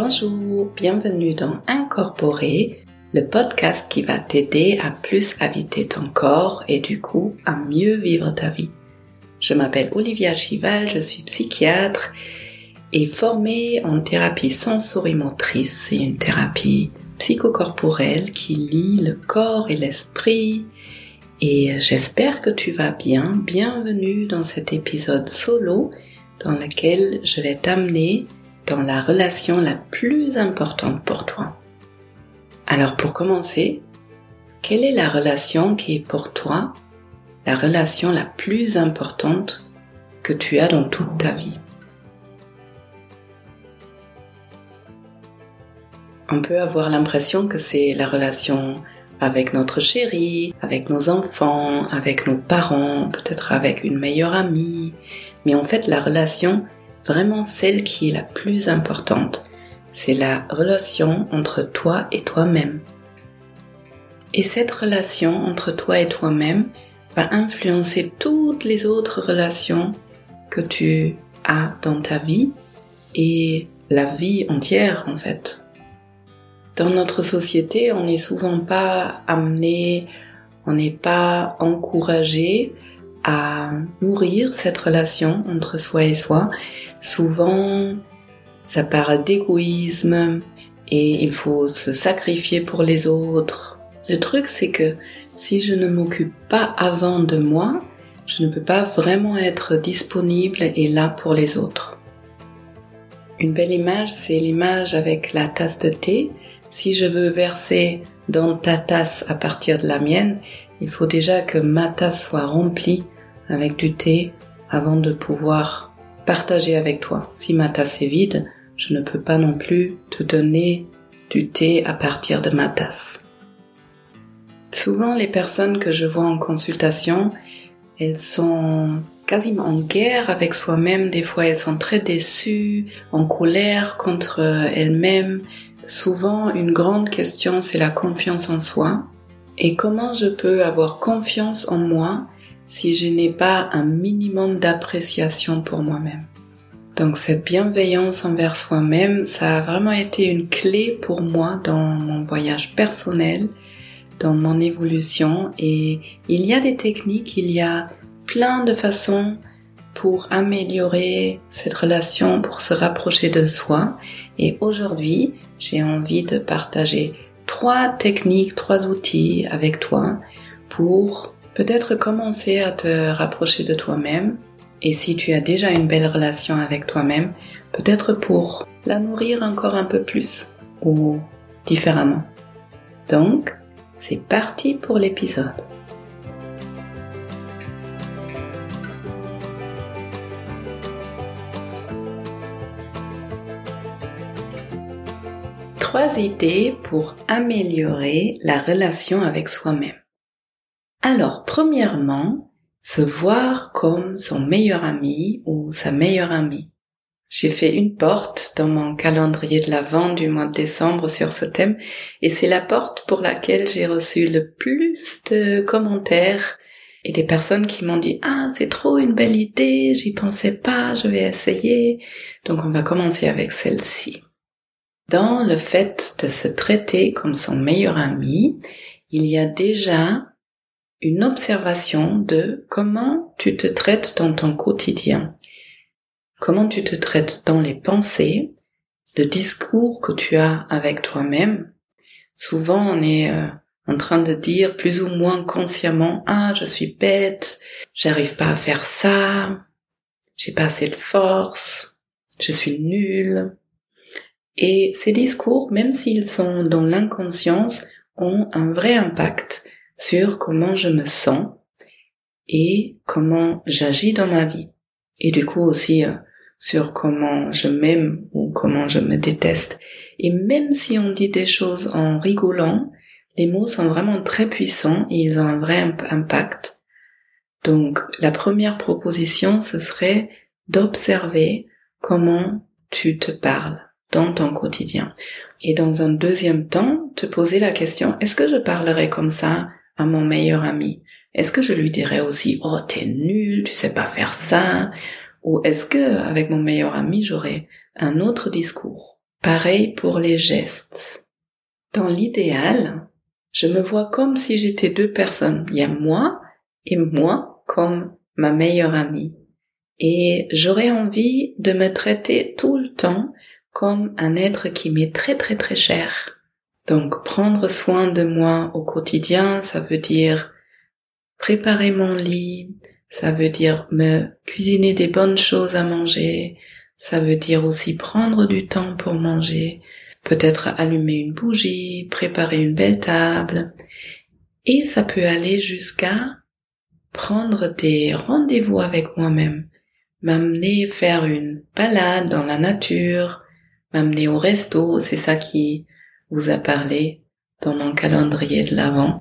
Bonjour, bienvenue dans Incorporer, le podcast qui va t'aider à plus habiter ton corps et du coup à mieux vivre ta vie. Je m'appelle Olivia Chival, je suis psychiatre et formée en thérapie sensorimotrice. C'est une thérapie psychocorporelle qui lie le corps et l'esprit. Et j'espère que tu vas bien. Bienvenue dans cet épisode solo dans lequel je vais t'amener dans la relation la plus importante pour toi. Alors pour commencer, quelle est la relation qui est pour toi la relation la plus importante que tu as dans toute ta vie? On peut avoir l'impression que c'est la relation avec notre chéri, avec nos enfants, avec nos parents, peut-être avec une meilleure amie, mais en fait la relation vraiment celle qui est la plus importante. C'est la relation entre toi et toi-même. Et cette relation entre toi et toi-même va influencer toutes les autres relations que tu as dans ta vie et la vie entière en fait. Dans notre société, on n'est souvent pas amené, on n'est pas encouragé à nourrir cette relation entre soi et soi. Souvent, ça parle d'égoïsme et il faut se sacrifier pour les autres. Le truc, c'est que si je ne m'occupe pas avant de moi, je ne peux pas vraiment être disponible et là pour les autres. Une belle image, c'est l'image avec la tasse de thé. Si je veux verser dans ta tasse à partir de la mienne, il faut déjà que ma tasse soit remplie avec du thé avant de pouvoir partager avec toi. Si ma tasse est vide, je ne peux pas non plus te donner du thé à partir de ma tasse. Souvent, les personnes que je vois en consultation, elles sont quasiment en guerre avec soi-même. Des fois, elles sont très déçues, en colère contre elles-mêmes. Souvent, une grande question, c'est la confiance en soi. Et comment je peux avoir confiance en moi si je n'ai pas un minimum d'appréciation pour moi-même. Donc cette bienveillance envers soi-même, ça a vraiment été une clé pour moi dans mon voyage personnel, dans mon évolution et il y a des techniques, il y a plein de façons pour améliorer cette relation, pour se rapprocher de soi. Et aujourd'hui, j'ai envie de partager trois techniques, trois outils avec toi pour peut-être commencer à te rapprocher de toi-même. Et si tu as déjà une belle relation avec toi-même, peut-être pour la nourrir encore un peu plus ou différemment. Donc, c'est parti pour l'épisode. Trois idées pour améliorer la relation avec soi-même. Alors, premièrement, se voir comme son meilleur ami ou sa meilleure amie. J'ai fait une porte dans mon calendrier de l'Avent du mois de décembre sur ce thème et c'est la porte pour laquelle j'ai reçu le plus de commentaires et des personnes qui m'ont dit ah c'est trop une belle idée, j'y pensais pas, je vais essayer. Donc on va commencer avec celle-ci. Dans le fait de se traiter comme son meilleur ami, il y a déjà une observation de comment tu te traites dans ton quotidien, comment tu te traites dans les pensées, le discours que tu as avec toi-même. Souvent, on est euh, en train de dire plus ou moins consciemment, ah, je suis bête, j'arrive pas à faire ça, j'ai pas assez de force, je suis nul. Et ces discours, même s'ils sont dans l'inconscience, ont un vrai impact sur comment je me sens et comment j'agis dans ma vie. Et du coup aussi euh, sur comment je m'aime ou comment je me déteste. Et même si on dit des choses en rigolant, les mots sont vraiment très puissants et ils ont un vrai impact. Donc la première proposition, ce serait d'observer comment tu te parles dans ton quotidien. Et dans un deuxième temps, te poser la question, est-ce que je parlerai comme ça à mon meilleur ami Est-ce que je lui dirais aussi "Oh, t'es nul, tu sais pas faire ça" ou est-ce que avec mon meilleur ami, j'aurais un autre discours? Pareil pour les gestes. Dans l'idéal, je me vois comme si j'étais deux personnes. Il y a moi et moi comme ma meilleure amie. Et j'aurais envie de me traiter tout le temps comme un être qui m'est très très très cher. Donc prendre soin de moi au quotidien, ça veut dire préparer mon lit, ça veut dire me cuisiner des bonnes choses à manger, ça veut dire aussi prendre du temps pour manger, peut-être allumer une bougie, préparer une belle table. Et ça peut aller jusqu'à prendre des rendez-vous avec moi-même, m'amener faire une balade dans la nature, m'amener au resto, c'est ça qui vous a parlé dans mon calendrier de l'avant.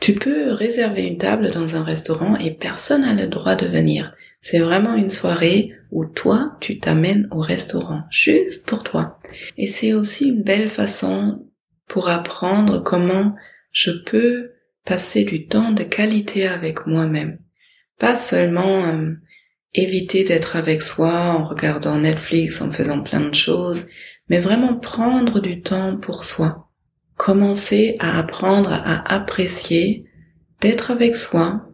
Tu peux réserver une table dans un restaurant et personne n'a le droit de venir. C'est vraiment une soirée où toi, tu t'amènes au restaurant, juste pour toi. Et c'est aussi une belle façon pour apprendre comment je peux passer du temps de qualité avec moi-même. Pas seulement euh, éviter d'être avec soi en regardant Netflix, en faisant plein de choses, mais vraiment prendre du temps pour soi. Commencer à apprendre à apprécier d'être avec soi.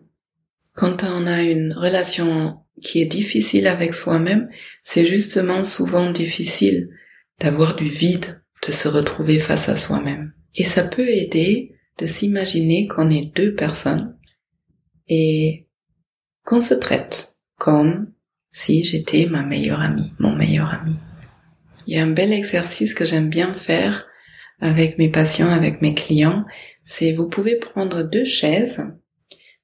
Quand on a une relation qui est difficile avec soi-même, c'est justement souvent difficile d'avoir du vide, de se retrouver face à soi-même. Et ça peut aider de s'imaginer qu'on est deux personnes et qu'on se traite comme si j'étais ma meilleure amie, mon meilleur ami. Il y a un bel exercice que j'aime bien faire avec mes patients, avec mes clients, c'est vous pouvez prendre deux chaises,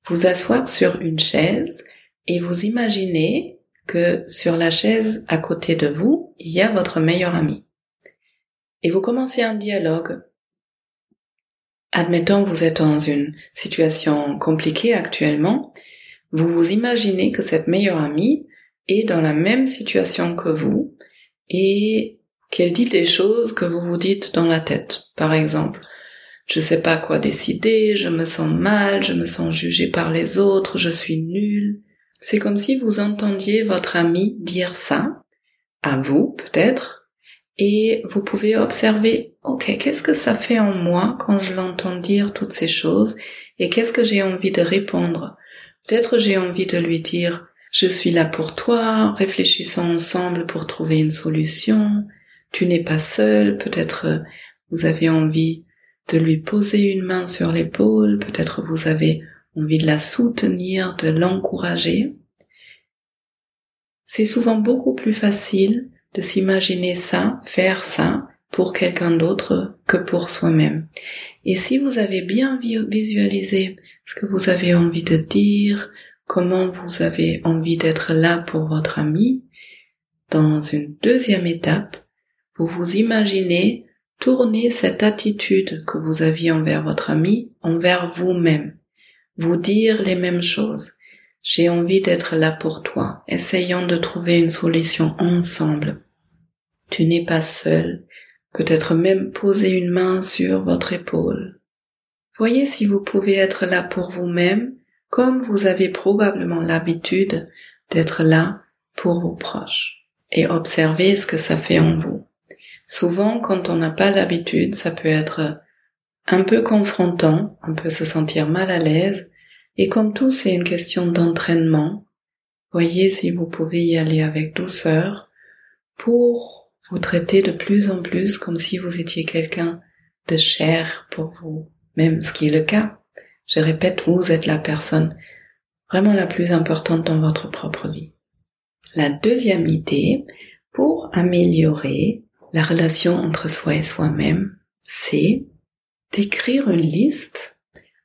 vous asseoir sur une chaise et vous imaginez que sur la chaise à côté de vous, il y a votre meilleur ami. Et vous commencez un dialogue. Admettons, vous êtes dans une situation compliquée actuellement, vous vous imaginez que cette meilleure amie est dans la même situation que vous et qu'elle dit des choses que vous vous dites dans la tête. Par exemple, je sais pas quoi décider, je me sens mal, je me sens jugé par les autres, je suis nul. C'est comme si vous entendiez votre ami dire ça, à vous peut-être, et vous pouvez observer, ok, qu'est-ce que ça fait en moi quand je l'entends dire toutes ces choses, et qu'est-ce que j'ai envie de répondre? Peut-être j'ai envie de lui dire, je suis là pour toi, réfléchissons ensemble pour trouver une solution, tu n'es pas seul, peut-être vous avez envie de lui poser une main sur l'épaule, peut-être vous avez envie de la soutenir, de l'encourager. C'est souvent beaucoup plus facile de s'imaginer ça, faire ça pour quelqu'un d'autre que pour soi-même. Et si vous avez bien visualisé ce que vous avez envie de dire, comment vous avez envie d'être là pour votre ami, dans une deuxième étape, vous vous imaginez tourner cette attitude que vous aviez envers votre ami envers vous-même. Vous dire les mêmes choses. J'ai envie d'être là pour toi. Essayons de trouver une solution ensemble. Tu n'es pas seul. Peut-être même poser une main sur votre épaule. Voyez si vous pouvez être là pour vous-même comme vous avez probablement l'habitude d'être là pour vos proches et observez ce que ça fait en vous. Souvent, quand on n'a pas l'habitude, ça peut être un peu confrontant, on peut se sentir mal à l'aise, et comme tout, c'est une question d'entraînement. Voyez si vous pouvez y aller avec douceur pour vous traiter de plus en plus comme si vous étiez quelqu'un de cher pour vous, même ce qui est le cas. Je répète, vous êtes la personne vraiment la plus importante dans votre propre vie. La deuxième idée, pour améliorer la relation entre soi et soi-même, c'est d'écrire une liste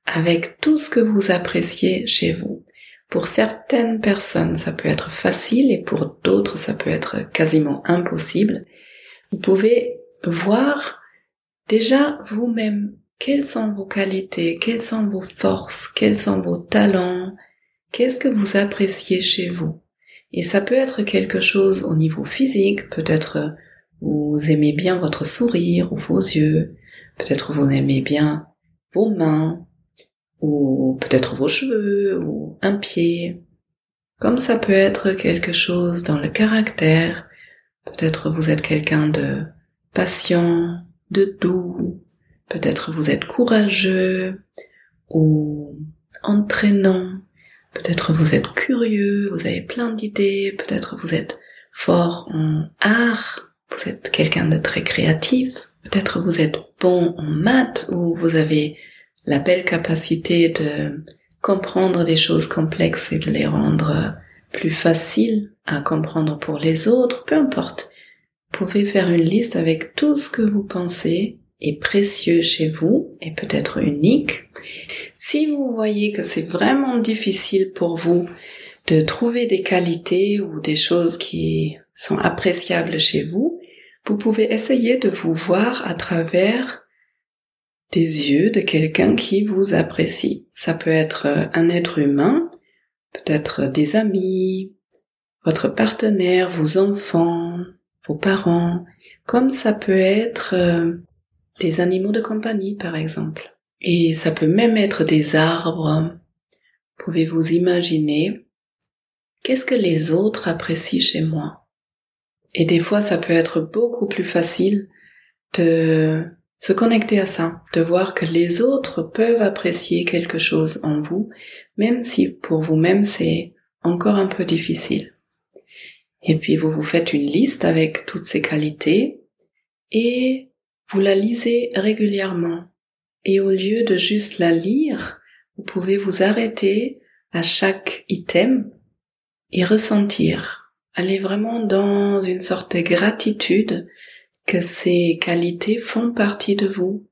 avec tout ce que vous appréciez chez vous. Pour certaines personnes, ça peut être facile et pour d'autres, ça peut être quasiment impossible. Vous pouvez voir déjà vous-même quelles sont vos qualités, quelles sont vos forces, quels sont vos talents, qu'est-ce que vous appréciez chez vous? Et ça peut être quelque chose au niveau physique, peut-être vous aimez bien votre sourire ou vos yeux. Peut-être vous aimez bien vos mains ou peut-être vos cheveux ou un pied. Comme ça peut être quelque chose dans le caractère. Peut-être vous êtes quelqu'un de patient, de doux, peut-être vous êtes courageux ou entraînant, peut-être vous êtes curieux, vous avez plein d'idées, peut-être vous êtes fort en art, vous êtes quelqu'un de très créatif, peut-être vous êtes bon en maths ou vous avez la belle capacité de comprendre des choses complexes et de les rendre plus faciles à comprendre pour les autres, peu importe. Vous pouvez faire une liste avec tout ce que vous pensez est précieux chez vous et peut-être unique. Si vous voyez que c'est vraiment difficile pour vous de trouver des qualités ou des choses qui sont appréciables chez vous, vous pouvez essayer de vous voir à travers des yeux de quelqu'un qui vous apprécie. Ça peut être un être humain, peut-être des amis, votre partenaire, vos enfants, vos parents, comme ça peut être euh, des animaux de compagnie par exemple. Et ça peut même être des arbres. Pouvez-vous imaginer qu'est-ce que les autres apprécient chez moi? Et des fois ça peut être beaucoup plus facile de se connecter à ça, de voir que les autres peuvent apprécier quelque chose en vous, même si pour vous-même c'est encore un peu difficile. Et puis vous vous faites une liste avec toutes ces qualités et vous la lisez régulièrement. Et au lieu de juste la lire, vous pouvez vous arrêter à chaque item et ressentir. Aller vraiment dans une sorte de gratitude que ces qualités font partie de vous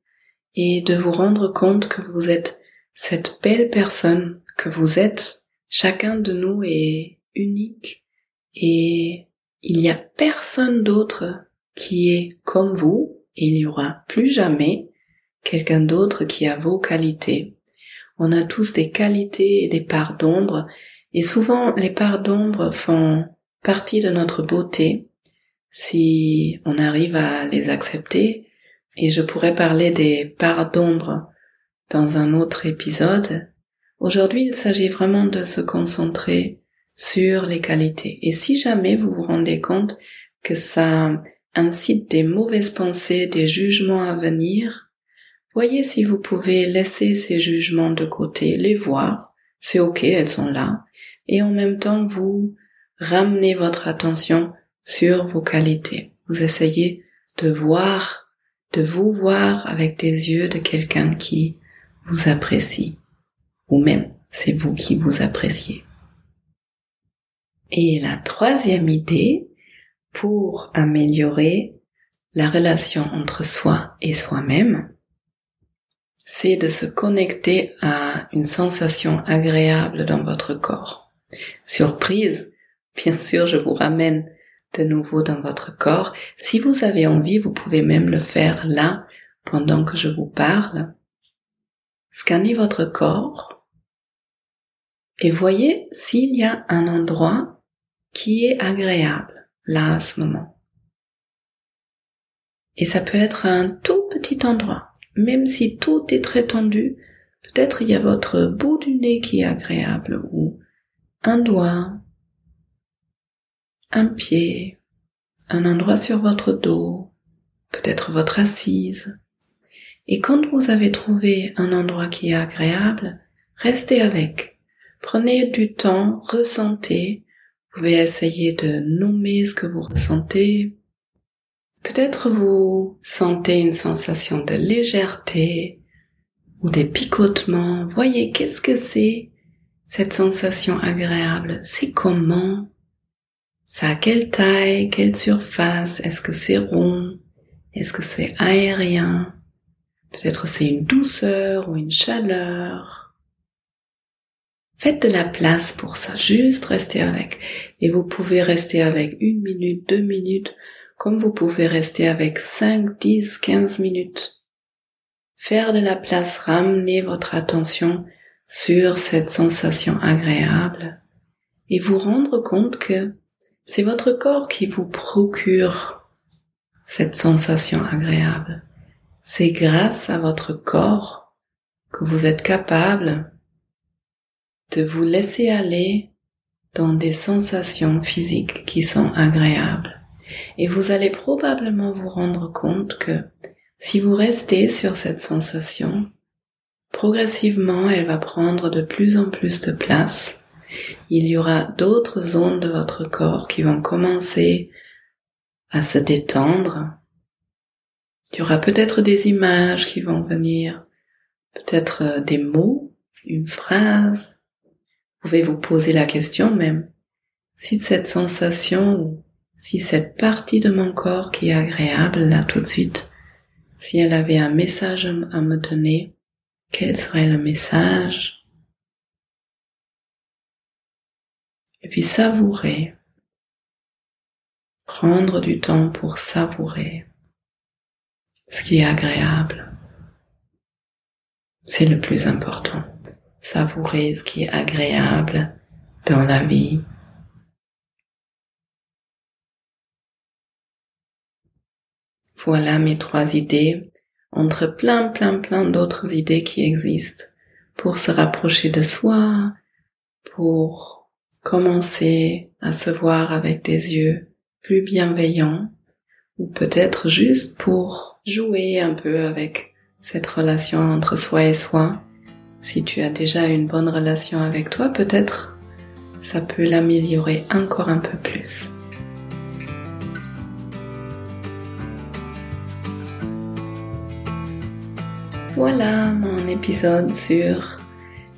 et de vous rendre compte que vous êtes cette belle personne que vous êtes. Chacun de nous est unique et il n'y a personne d'autre qui est comme vous il n'y aura plus jamais quelqu'un d'autre qui a vos qualités. On a tous des qualités et des parts d'ombre et souvent les parts d'ombre font partie de notre beauté si on arrive à les accepter et je pourrais parler des parts d'ombre dans un autre épisode. Aujourd'hui, il s'agit vraiment de se concentrer sur les qualités. Et si jamais vous vous rendez compte que ça incite des mauvaises pensées, des jugements à venir, voyez si vous pouvez laisser ces jugements de côté, les voir, c'est ok, elles sont là, et en même temps vous ramenez votre attention sur vos qualités. Vous essayez de voir, de vous voir avec des yeux de quelqu'un qui vous apprécie, ou même c'est vous qui vous appréciez. Et la troisième idée pour améliorer la relation entre soi et soi-même, c'est de se connecter à une sensation agréable dans votre corps. Surprise, bien sûr, je vous ramène de nouveau dans votre corps. Si vous avez envie, vous pouvez même le faire là, pendant que je vous parle. Scannez votre corps et voyez s'il y a un endroit qui est agréable là à ce moment. Et ça peut être un tout petit endroit, même si tout est très tendu, peut-être il y a votre bout du nez qui est agréable ou un doigt, un pied, un endroit sur votre dos, peut-être votre assise. Et quand vous avez trouvé un endroit qui est agréable, restez avec. Prenez du temps, ressentez pouvez essayer de nommer ce que vous ressentez. Peut-être vous sentez une sensation de légèreté ou des picotements. Voyez qu'est-ce que c'est cette sensation agréable? C'est comment? Ça a quelle taille, quelle surface? Est-ce que c'est rond? Est-ce que c'est aérien? Peut-être c'est une douceur ou une chaleur? Faites de la place pour ça, juste restez avec. Et vous pouvez rester avec une minute, deux minutes, comme vous pouvez rester avec cinq, dix, quinze minutes. Faire de la place, ramener votre attention sur cette sensation agréable et vous rendre compte que c'est votre corps qui vous procure cette sensation agréable. C'est grâce à votre corps que vous êtes capable de vous laisser aller dans des sensations physiques qui sont agréables. Et vous allez probablement vous rendre compte que si vous restez sur cette sensation, progressivement elle va prendre de plus en plus de place. Il y aura d'autres zones de votre corps qui vont commencer à se détendre. Il y aura peut-être des images qui vont venir, peut-être euh, des mots, une phrase. Pouvez vous poser la question même si cette sensation ou si cette partie de mon corps qui est agréable là tout de suite, si elle avait un message à me donner, quel serait le message? Et puis savourer, prendre du temps pour savourer ce qui est agréable. C'est le plus important. Savourer ce qui est agréable dans la vie. Voilà mes trois idées, entre plein, plein, plein d'autres idées qui existent pour se rapprocher de soi, pour commencer à se voir avec des yeux plus bienveillants, ou peut-être juste pour jouer un peu avec cette relation entre soi et soi. Si tu as déjà une bonne relation avec toi, peut-être ça peut l'améliorer encore un peu plus. Voilà mon épisode sur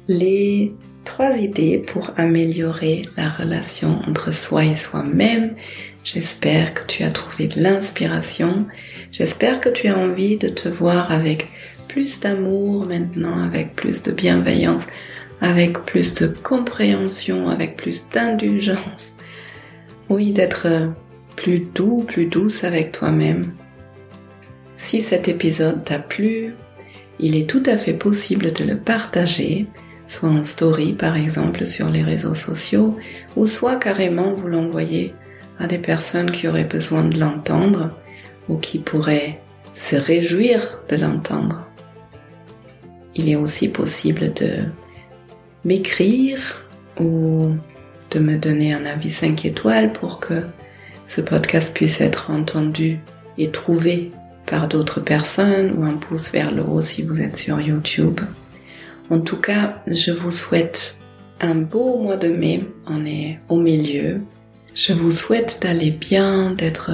les trois idées pour améliorer la relation entre soi et soi-même. J'espère que tu as trouvé de l'inspiration. J'espère que tu as envie de te voir avec plus d'amour maintenant, avec plus de bienveillance, avec plus de compréhension, avec plus d'indulgence. Oui, d'être plus doux, plus douce avec toi-même. Si cet épisode t'a plu, il est tout à fait possible de le partager, soit en story par exemple sur les réseaux sociaux, ou soit carrément vous l'envoyer à des personnes qui auraient besoin de l'entendre ou qui pourraient se réjouir de l'entendre. Il est aussi possible de m'écrire ou de me donner un avis 5 étoiles pour que ce podcast puisse être entendu et trouvé par d'autres personnes ou un pouce vers le haut si vous êtes sur YouTube. En tout cas, je vous souhaite un beau mois de mai. On est au milieu. Je vous souhaite d'aller bien, d'être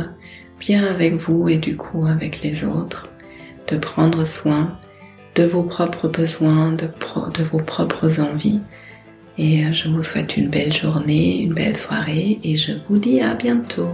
bien avec vous et du coup avec les autres, de prendre soin de vos propres besoins, de, vos propres envies. Et je vous souhaite une belle journée, une belle soirée et je vous dis à bientôt.